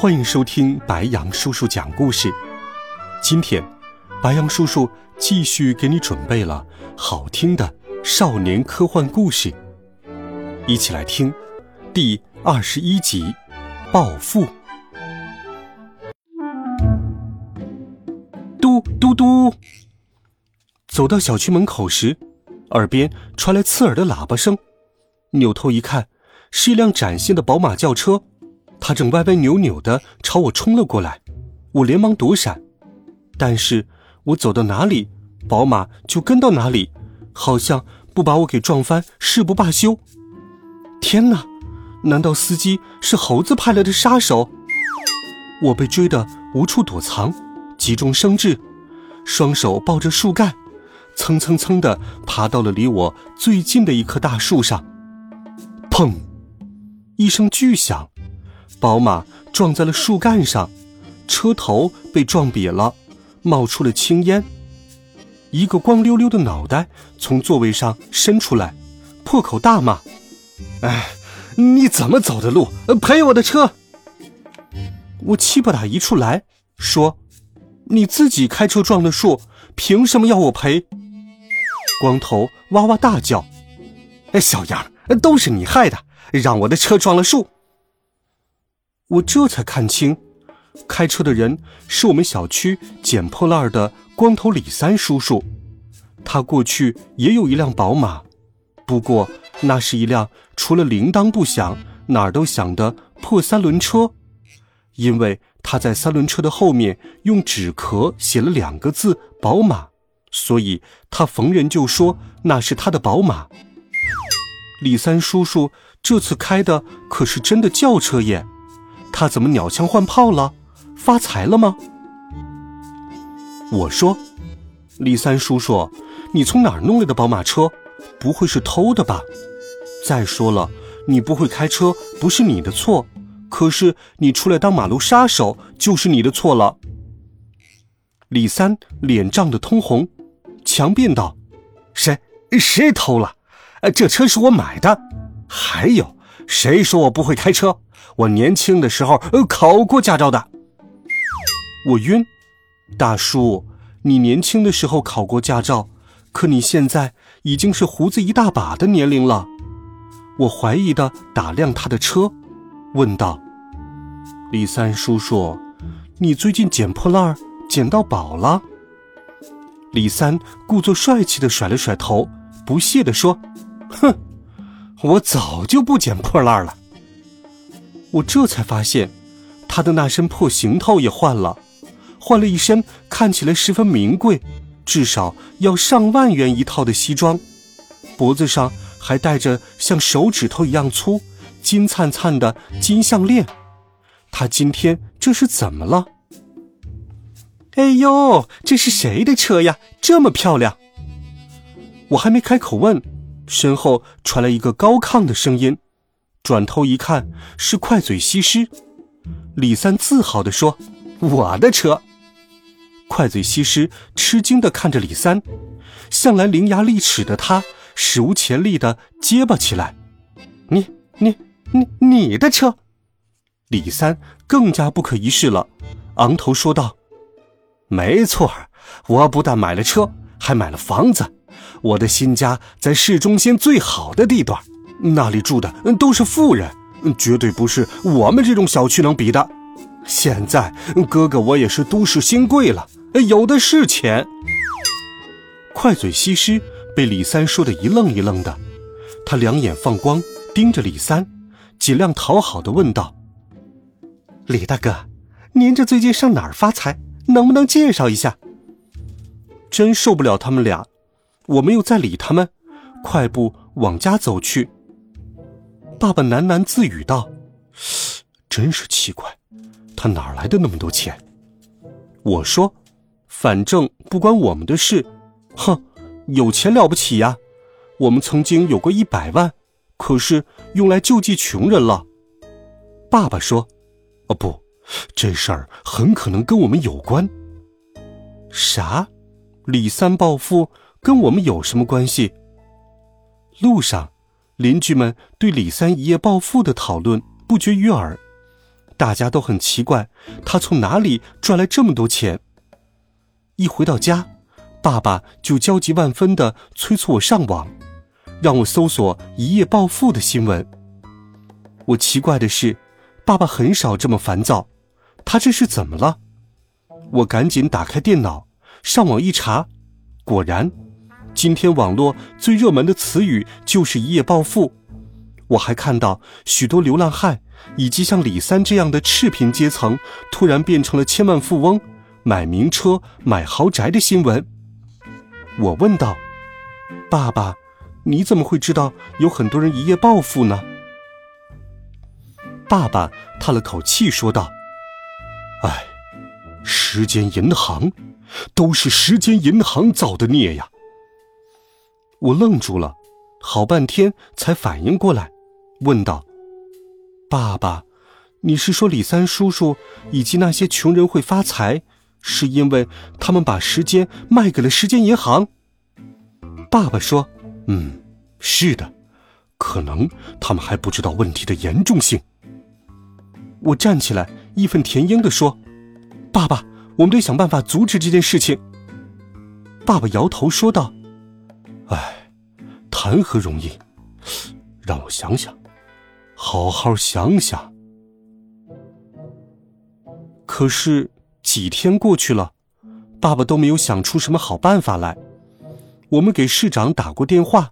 欢迎收听白羊叔叔讲故事。今天，白羊叔叔继续给你准备了好听的少年科幻故事，一起来听第二十一集《暴富》。嘟嘟嘟！走到小区门口时，耳边传来刺耳的喇叭声，扭头一看。是一辆崭新的宝马轿车，他正歪歪扭扭的朝我冲了过来，我连忙躲闪，但是我走到哪里，宝马就跟到哪里，好像不把我给撞翻誓不罢休。天哪，难道司机是猴子派来的杀手？我被追得无处躲藏，急中生智，双手抱着树干，蹭蹭蹭的爬到了离我最近的一棵大树上，砰！一声巨响，宝马撞在了树干上，车头被撞瘪了，冒出了青烟。一个光溜溜的脑袋从座位上伸出来，破口大骂：“哎，你怎么走的路？赔我的车！”我气不打一处来，说：“你自己开车撞的树，凭什么要我赔？”光头哇哇大叫：“哎，小样，都是你害的！”让我的车撞了树，我这才看清，开车的人是我们小区捡破烂的光头李三叔叔。他过去也有一辆宝马，不过那是一辆除了铃铛不响，哪儿都响的破三轮车。因为他在三轮车的后面用纸壳写了两个字“宝马”，所以他逢人就说那是他的宝马。李三叔叔。这次开的可是真的轿车耶，他怎么鸟枪换炮了？发财了吗？我说，李三叔叔，你从哪儿弄来的宝马车？不会是偷的吧？再说了，你不会开车不是你的错，可是你出来当马路杀手就是你的错了。李三脸涨得通红，强辩道：“谁谁偷了？这车是我买的。”还有谁说我不会开车？我年轻的时候呃考过驾照的。我晕，大叔，你年轻的时候考过驾照，可你现在已经是胡子一大把的年龄了。我怀疑的打量他的车，问道：“李三叔叔，你最近捡破烂捡到宝了？”李三故作帅气的甩了甩头，不屑的说：“哼。”我早就不捡破烂了。我这才发现，他的那身破行头也换了，换了一身看起来十分名贵，至少要上万元一套的西装，脖子上还戴着像手指头一样粗、金灿灿的金项链。他今天这是怎么了？哎呦，这是谁的车呀？这么漂亮！我还没开口问。身后传来一个高亢的声音，转头一看是快嘴西施。李三自豪地说：“我的车。”快嘴西施吃惊地看着李三，向来伶牙俐齿的他史无前例地结巴起来：“你、你、你、你的车？”李三更加不可一世了，昂头说道：“没错，我不但买了车，还买了房子。”我的新家在市中心最好的地段，那里住的都是富人，绝对不是我们这种小区能比的。现在哥哥我也是都市新贵了，有的是钱。快嘴西施被李三说的一愣一愣的，他两眼放光，盯着李三，尽量讨好的问道：“李大哥，您这最近上哪儿发财？能不能介绍一下？”真受不了他们俩。我没有再理他们，快步往家走去。爸爸喃喃自语道：“真是奇怪，他哪来的那么多钱？我说，反正不关我们的事。哼，有钱了不起呀？我们曾经有过一百万，可是用来救济穷人了。爸爸说：“哦不，这事儿很可能跟我们有关。”啥？李三暴富跟我们有什么关系？路上，邻居们对李三一夜暴富的讨论不绝于耳，大家都很奇怪他从哪里赚来这么多钱。一回到家，爸爸就焦急万分的催促我上网，让我搜索一夜暴富的新闻。我奇怪的是，爸爸很少这么烦躁，他这是怎么了？我赶紧打开电脑。上网一查，果然，今天网络最热门的词语就是“一夜暴富”。我还看到许多流浪汉以及像李三这样的赤贫阶层突然变成了千万富翁，买名车、买豪宅的新闻。我问道：“爸爸，你怎么会知道有很多人一夜暴富呢？”爸爸叹了口气说道：“哎，时间银行。”都是时间银行造的孽呀！我愣住了，好半天才反应过来，问道：“爸爸，你是说李三叔叔以及那些穷人会发财，是因为他们把时间卖给了时间银行？”爸爸说：“嗯，是的，可能他们还不知道问题的严重性。”我站起来，义愤填膺地说：“爸爸。”我们得想办法阻止这件事情。爸爸摇头说道：“哎，谈何容易！让我想想，好好想想。”可是几天过去了，爸爸都没有想出什么好办法来。我们给市长打过电话，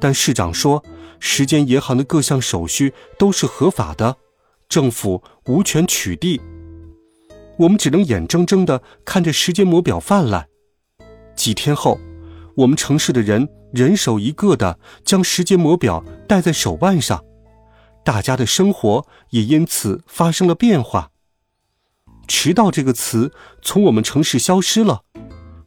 但市长说，时间银行的各项手续都是合法的，政府无权取缔。我们只能眼睁睁的看着时间魔表泛滥。几天后，我们城市的人人手一个的将时间魔表戴在手腕上，大家的生活也因此发生了变化。迟到这个词从我们城市消失了，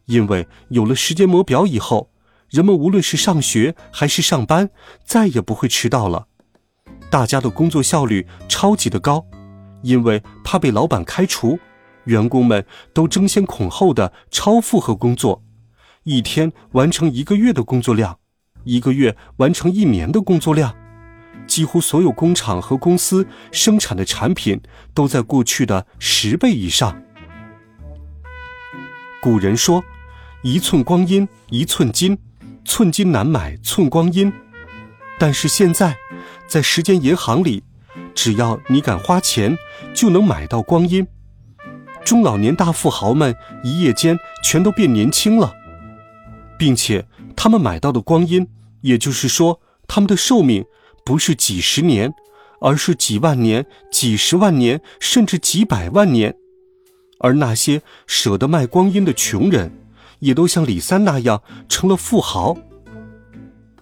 因为有了时间魔表以后，人们无论是上学还是上班，再也不会迟到了。大家的工作效率超级的高，因为怕被老板开除。员工们都争先恐后的超负荷工作，一天完成一个月的工作量，一个月完成一年的工作量。几乎所有工厂和公司生产的产品都在过去的十倍以上。古人说：“一寸光阴一寸金，寸金难买寸光阴。”但是现在，在时间银行里，只要你敢花钱，就能买到光阴。中老年大富豪们一夜间全都变年轻了，并且他们买到的光阴，也就是说，他们的寿命不是几十年，而是几万年、几十万年，甚至几百万年。而那些舍得卖光阴的穷人，也都像李三那样成了富豪。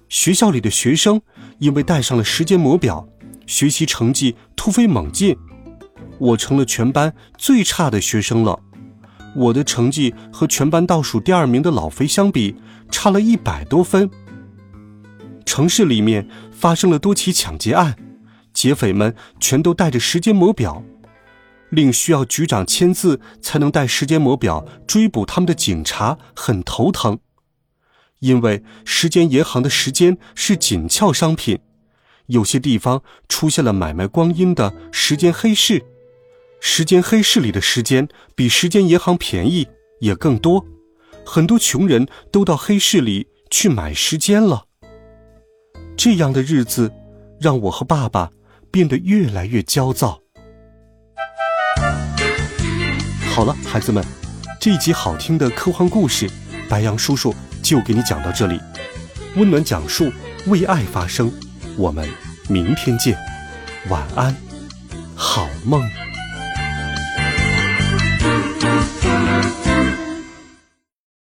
学校里的学生因为戴上了时间魔表，学习成绩突飞猛进。我成了全班最差的学生了，我的成绩和全班倒数第二名的老肥相比，差了一百多分。城市里面发生了多起抢劫案，劫匪们全都带着时间魔表，令需要局长签字才能带时间魔表追捕他们的警察很头疼，因为时间银行的时间是紧俏商品，有些地方出现了买卖光阴的时间黑市。时间黑市里的时间比时间银行便宜也更多，很多穷人都到黑市里去买时间了。这样的日子让我和爸爸变得越来越焦躁。好了，孩子们，这一集好听的科幻故事，白羊叔叔就给你讲到这里。温暖讲述，为爱发声。我们明天见，晚安，好梦。